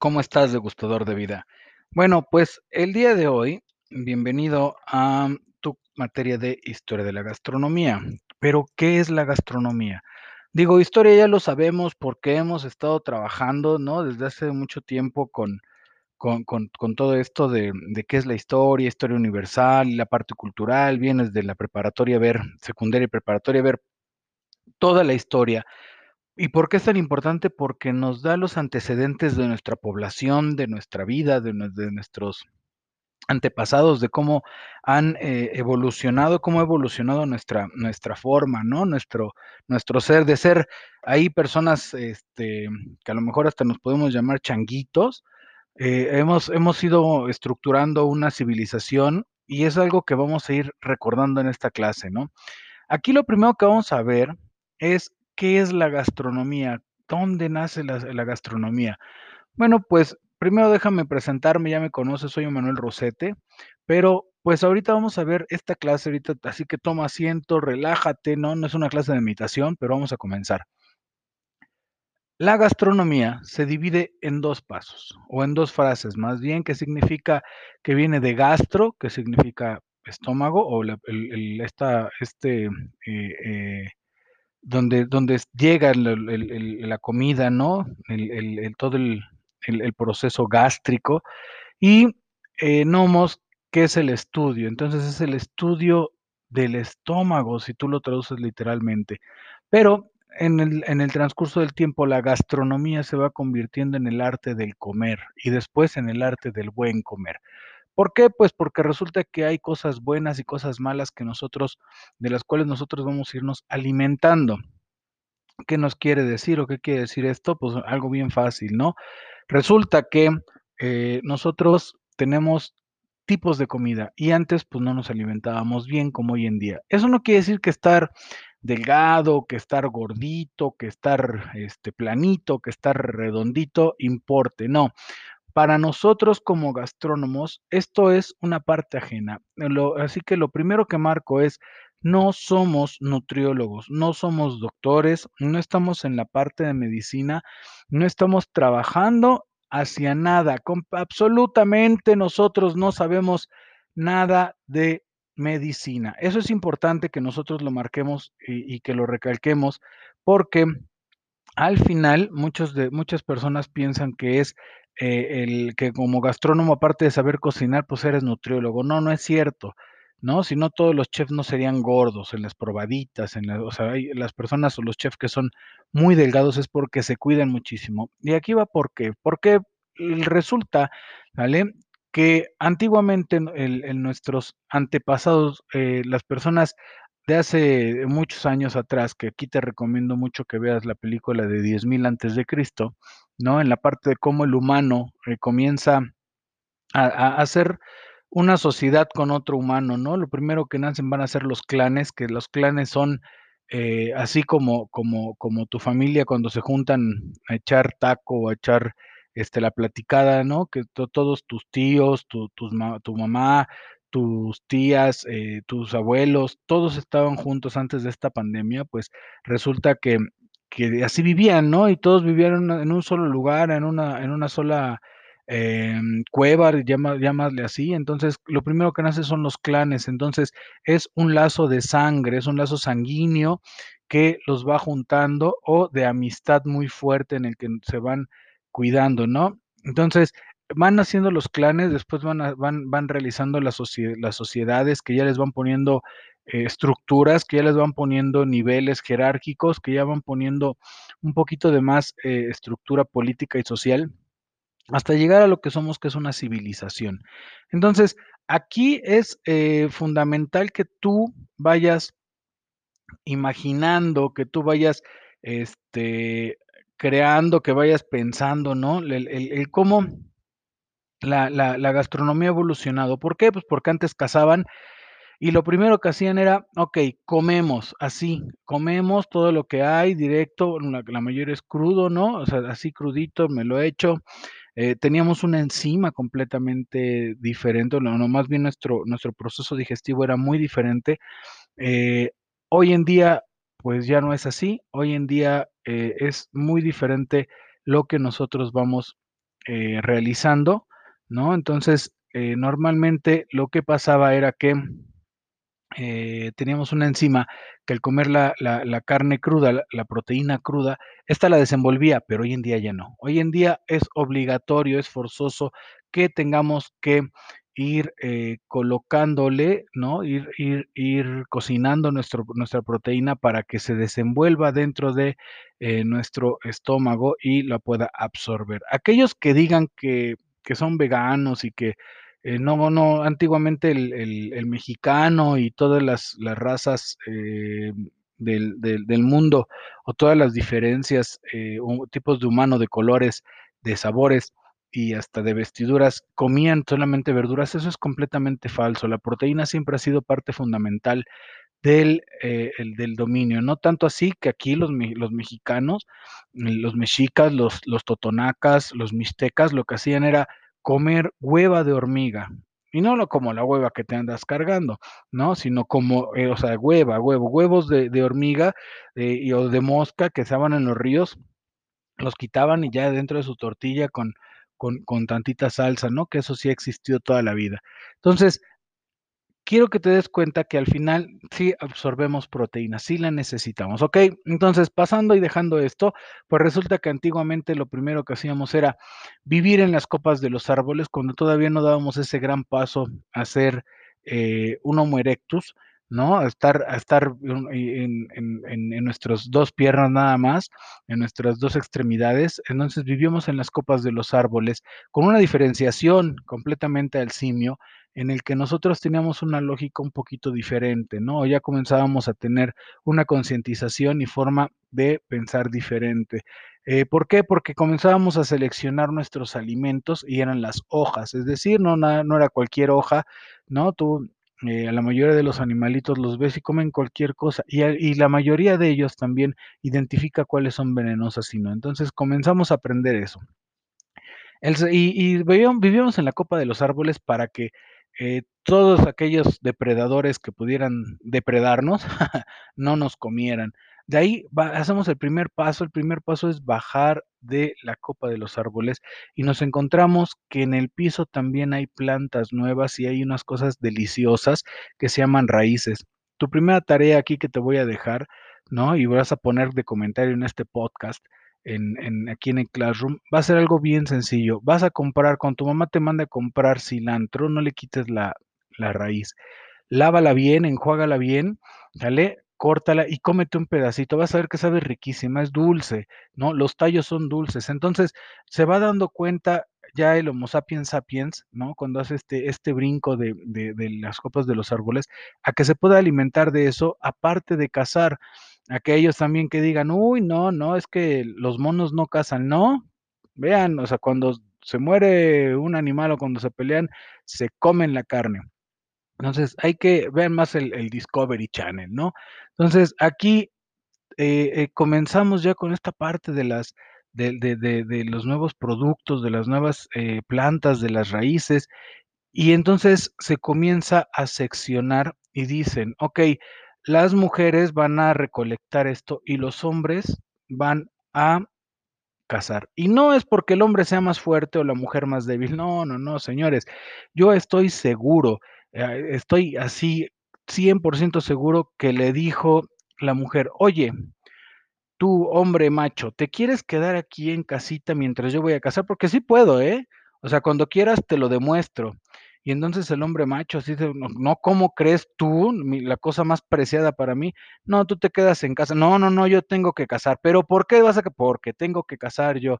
¿Cómo estás, degustador de vida? Bueno, pues el día de hoy, bienvenido a tu materia de historia de la gastronomía. Pero, ¿qué es la gastronomía? Digo, historia ya lo sabemos porque hemos estado trabajando, ¿no? Desde hace mucho tiempo con con con todo esto de de qué es la historia, historia universal la parte cultural, vienes de la preparatoria ver secundaria y preparatoria ver toda la historia. ¿Y por qué es tan importante? Porque nos da los antecedentes de nuestra población, de nuestra vida, de nue de nuestros antepasados, de cómo han, eh, evolucionado, cómo ha evolucionado nuestra nuestra forma, ¿no? Nuestro nuestro ser, de ser ahí personas, este, que a lo mejor hasta nos podemos llamar changuitos, eh, hemos hemos ido estructurando una civilización y es algo que vamos a ir recordando en esta clase, ¿no? Aquí lo primero que vamos a ver es, ¿qué es la gastronomía? ¿Dónde nace la gastronomía? Bueno, pues, primero déjame presentarme, ya me conoces, soy Emanuel Rosete, pero, pues, ahorita vamos a ver esta clase ahorita, así que toma asiento, relájate, ¿no? No es una clase de meditación, pero vamos a comenzar. La gastronomía se divide en 2 pasos, o en 2 frases, más bien, que significa que viene de gastro, que significa estómago, o el esta este, eh eh, donde donde llega la comida, ¿no? Todo el proceso gástrico, y, eh, nomos, que es el estudio. Entonces, es el estudio del estómago, si tú lo traduces literalmente. Pero en el en el transcurso del tiempo, la gastronomía se va convirtiendo en el arte del comer, y después en el arte del buen comer. ¿Por qué? Pues, porque resulta que hay cosas buenas y cosas malas que nosotros de las cuales nosotros vamos a irnos alimentando. ¿Qué nos quiere decir o qué quiere decir esto? Pues, algo bien fácil, ¿no? Resulta que, eh, nosotros tenemos tipos de comida, y antes, pues, no nos alimentábamos bien como hoy en día. Eso no quiere decir que estar delgado, que estar gordito, que estar, este, planito, que estar redondito importe, no. Para nosotros como gastrónomos, esto es una parte ajena. Así que lo primero que marco es, no somos nutriólogos, no somos doctores, no estamos en la parte de medicina, no estamos trabajando hacia nada, absolutamente nosotros no sabemos nada de medicina. Eso es importante que nosotros lo marquemos y que lo recalquemos, porque al final muchos de muchas personas piensan que es, eh, el que como gastrónomo, aparte de saber cocinar, pues, eres nutriólogo. No, no es cierto, ¿no? Si no, todos los chefs no serían gordos en las probaditas, en la o sea, hay las personas o los chefs que son muy delgados es porque se cuidan muchísimo. Y aquí va por qué, porque resulta, ¿vale? Que antiguamente en nuestros antepasados, eh, las personas de hace muchos años atrás, que aquí te recomiendo mucho que veas la película de 10,000 antes de Cristo, ¿no? En la parte de cómo el humano, eh, comienza a hacer una sociedad con otro humano, ¿no? Lo primero que nacen van a ser los clanes, que los clanes son, eh, así como como como tu familia cuando se juntan a echar taco o a echar, este, la platicada, ¿no? Que to todos tus tíos, tu tu mamá, tus tías, eh, tus abuelos, todos estaban juntos antes de esta pandemia, pues, resulta que que así vivían, ¿no? Y todos vivían en un solo lugar, en una en una sola, em, cueva, llámale así. Entonces, lo primero que nace son los clanes. Entonces, es un lazo de sangre, es un lazo sanguíneo que los va juntando, o de amistad muy fuerte en el que se van cuidando, ¿no? Entonces, van naciendo los clanes, después van van van realizando las socie las sociedades que ya les van poniendo, eh, estructuras, que ya les van poniendo niveles jerárquicos, que ya van poniendo un poquito de más, eh, estructura política y social, hasta llegar a lo que somos, que es una civilización. Entonces, aquí es, eh, fundamental que tú vayas imaginando, que tú vayas, este, creando, que vayas pensando, ¿no? El cómo la la gastronomía ha evolucionado, ¿por qué? Pues, porque antes cazaban, y lo primero que hacían era: "Okey, comemos", así, comemos todo lo que hay directo, la la mayoría es crudo, ¿no? O sea, así crudito, me lo echo. Eh, teníamos una enzima completamente diferente, no más bien nuestro nuestro proceso digestivo era muy diferente. Eh, hoy en día, pues, ya no es así. Hoy en día, eh, es muy diferente lo que nosotros vamos, realizando, ¿no? Entonces, eh, normalmente lo que pasaba era que eh, teníamos una enzima que al comer la, la- carne cruda, la, proteína cruda, esta la desenvolvía, pero hoy en día ya no. Hoy en día es obligatorio, es forzoso que tengamos que ir eh, colocándole, ¿no? Ir, ir, ir cocinando nuestra proteína para que se desenvuelva dentro de nuestro estómago y la pueda absorber. Aquellos que digan que, que son veganos y que eh, no, no, antiguamente el, el- mexicano y todas las, las razas eh, del, del- del mundo o todas las diferencias, eh, o tipos de humano, de colores, de sabores y hasta de vestiduras, comían solamente verduras, eso es completamente falso. La proteína siempre ha sido parte fundamental del, eh, el del dominio. No tanto así que aquí los, los mexicanos, mm, los mexicas, los, los totonacas, los mixtecas, lo que hacían era comer hueva de hormiga. Y no como la hueva que te andas cargando, ¿no? Sino como, eh, o sea, hueva, huevo, huevos de, de hormiga eh, y, o de mosca que estaban en los ríos, los quitaban y ya dentro de su tortilla con, con, con tantita salsa, ¿no? Que eso sí ha existido toda la vida. Entonces, quiero que te des cuenta que al final sí absorbemos proteínas, sí la necesitamos, ¿ok? Entonces, pasando y dejando esto, pues resulta que antiguamente lo primero que hacíamos era vivir en las copas de los árboles, cuando todavía no dábamos ese gran paso a ser eh, un Homo erectus, ¿no? A estar, a estar en, en- nuestras dos piernas nada más, en nuestras dos extremidades. Entonces vivíamos en las copas de los árboles con una diferenciación completamente al simio en el que nosotros teníamos una lógica un poquito diferente, ¿no? Ya comenzábamos a tener una concientización y forma de pensar diferente. Eh, ¿por qué? Porque comenzábamos a seleccionar nuestros alimentos y eran las hojas, es decir, no, era cualquier hoja, ¿no? Tú eh, a la mayoría de los animalitos los ves y comen cualquier cosa y, la mayoría de ellos también identifica cuáles son venenosas y no. Entonces comenzamos a aprender eso. Y y vivíam vivíamos en la copa de los árboles para que, eh, todos aquellos depredadores que pudieran depredarnos, no nos comieran. De ahí hacemos el primer paso, el primer paso es bajar de la copa de los árboles y nos encontramos que en el piso también hay plantas nuevas y hay unas cosas deliciosas que se llaman raíces. Tu primera tarea aquí que te voy a dejar, ¿no? Y vas a poner de comentario en este podcast, en, en- aquí en el Classroom, va a ser algo bien sencillo. Vas a comprar, cuando tu mamá te manda a comprar cilantro, no le quites la, raíz. Lávala bien, enjuágala bien, ¿sale? Córtala y cómete un pedacito. Vas a ver que sabe riquísima, es dulce, ¿no? Los tallos son dulces. Entonces, se va dando cuenta ya el Homo sapiens sapiens, ¿no? Cuando hace este, este brinco de, de de las copas de los árboles, a que se pueda alimentar de eso, aparte de cazar. Aquellos también que digan: "Uy, no, no, es que los monos no cazan", no, vean, o sea, cuando se muere un animal o cuando se pelean, se comen la carne. Entonces, hay que ver más el Discovery Channel, ¿no? Entonces, aquí, eh eh, comenzamos ya con esta parte de las de de de los nuevos productos, de las nuevas, eh, plantas, de las raíces, y entonces se comienza a seccionar y dicen: "Okey, las mujeres van a recolectar esto y los hombres van a cazar". Y no es porque el hombre sea más fuerte o la mujer más débil, no, no, no, señores. Yo estoy seguro, eh, estoy así 100% seguro que le dijo la mujer: "Oye, Tú, hombre macho, ¿te quieres quedar aquí en casita mientras yo voy a cazar? Porque sí puedo, ¿eh? O sea, cuando quieras te lo demuestro. Y entonces el hombre macho así de, no, no, ¿cómo crees tú? La cosa más preciada para mí. No, tú te quedas en casa. No, no, no, yo tengo que cazar. ¿Pero por qué vas a que? Porque tengo que cazar yo.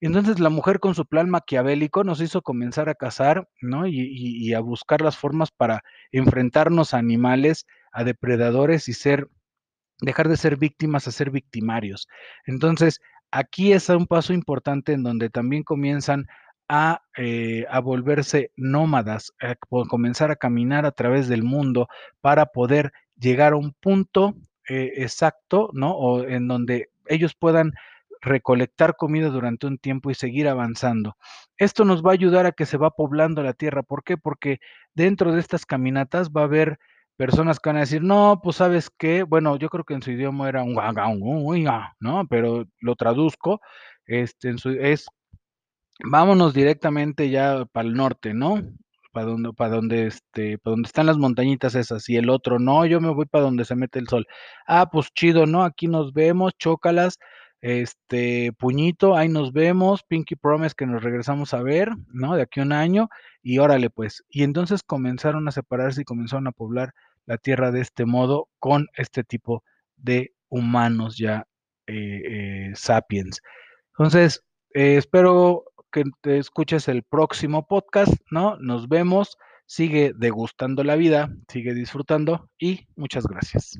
Entonces la mujer con su plan maquiavélico nos hizo comenzar a cazar, ¿no? Y, y y a buscar las formas para enfrentarnos a animales, a depredadores y ser dejar de ser víctimas a ser victimarios. Entonces, aquí es un paso importante en donde también comienzan a, eh, a volverse nómadas, a co- comenzar a caminar a través del mundo para poder llegar a un punto eh, exacto, ¿no? O en donde ellos puedan recolectar comida durante un tiempo y seguir avanzando. Esto nos va a ayudar a que se va poblando la tierra. ¿Por qué? Porque dentro de estas caminatas va a haber Personas que van a decir: "No, pues, ¿sabes qué?". Bueno, yo creo que en su idioma era un ¿no? Pero lo traduzco, este, es vámonos directamente ya para el norte, ¿no? Para donde, para donde, este, para donde están las montañitas esas, y el otro, no, yo me voy para donde se mete el sol. Ah, pues chido, ¿no? Aquí nos vemos, chócalas, este, puñito, ahí nos vemos, Pinky Promise que nos regresamos a ver, ¿no? De aquí a un año, y órale, pues. Y entonces comenzaron a separarse y comenzaron a poblar la tierra de este modo con este tipo de humanos ya eh, eh, sapiens. Entonces, eh, espero que te escuches el próximo podcast, ¿no? Nos vemos, sigue degustando la vida, sigue disfrutando y muchas gracias.